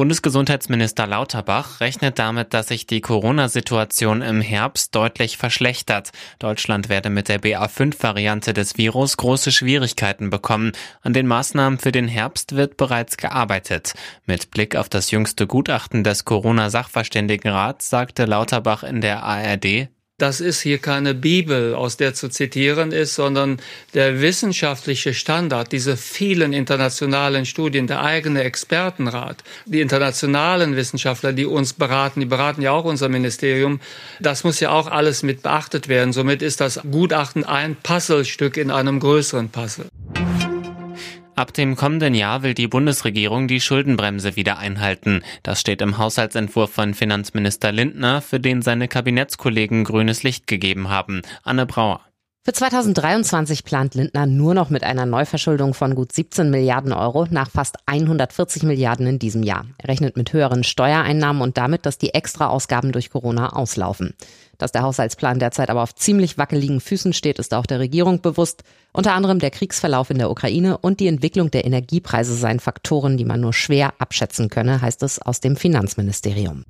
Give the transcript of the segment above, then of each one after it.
Bundesgesundheitsminister Lauterbach rechnet damit, dass sich die Corona-Situation im Herbst deutlich verschlechtert. Deutschland werde mit der BA5-Variante des Virus große Schwierigkeiten bekommen. An den Maßnahmen für den Herbst wird bereits gearbeitet. Mit Blick auf das jüngste Gutachten des Corona-Sachverständigenrats sagte Lauterbach in der ARD, das ist hier keine Bibel, aus der zu zitieren ist, sondern der wissenschaftliche Standard, diese vielen internationalen Studien, der eigene Expertenrat, die internationalen Wissenschaftler, die uns beraten, die beraten ja auch unser Ministerium. Das muss ja auch alles mit beachtet werden. Somit ist das Gutachten ein Puzzlestück in einem größeren Puzzle. Ab dem kommenden Jahr will die Bundesregierung die Schuldenbremse wieder einhalten. Das steht im Haushaltsentwurf von Finanzminister Lindner, für den seine Kabinettskollegen grünes Licht gegeben haben. Anne Brauer. Für 2023 plant Lindner nur noch mit einer Neuverschuldung von gut 17 Milliarden Euro nach fast 140 Milliarden in diesem Jahr. Er rechnet mit höheren Steuereinnahmen und damit, dass die Extraausgaben durch Corona auslaufen. Dass der Haushaltsplan derzeit aber auf ziemlich wackeligen Füßen steht, ist auch der Regierung bewusst. Unter anderem der Kriegsverlauf in der Ukraine und die Entwicklung der Energiepreise seien Faktoren, die man nur schwer abschätzen könne, heißt es aus dem Finanzministerium.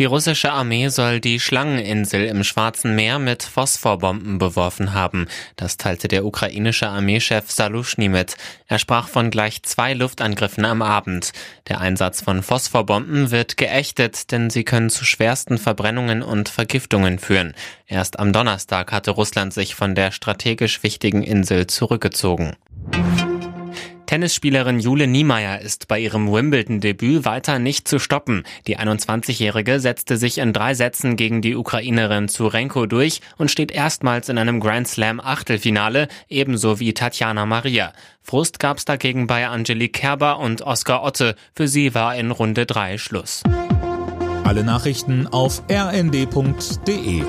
Die russische Armee soll die Schlangeninsel im Schwarzen Meer mit Phosphorbomben beworfen haben. Das teilte der ukrainische Armeechef Salushny mit. Er sprach von gleich zwei Luftangriffen am Abend. Der Einsatz von Phosphorbomben wird geächtet, denn sie können zu schwersten Verbrennungen und Vergiftungen führen. Erst am Donnerstag hatte Russland sich von der strategisch wichtigen Insel zurückgezogen. Tennisspielerin Jule Niemeyer ist bei ihrem Wimbledon-Debüt weiter nicht zu stoppen. Die 21-Jährige setzte sich in drei Sätzen gegen die Ukrainerin Zurenko durch und steht erstmals in einem Grand Slam Achtelfinale, ebenso wie Tatjana Maria. Frust gab's dagegen bei Angelique Kerber und Oskar Otte. Für sie war in Runde drei Schluss. Alle Nachrichten auf rnd.de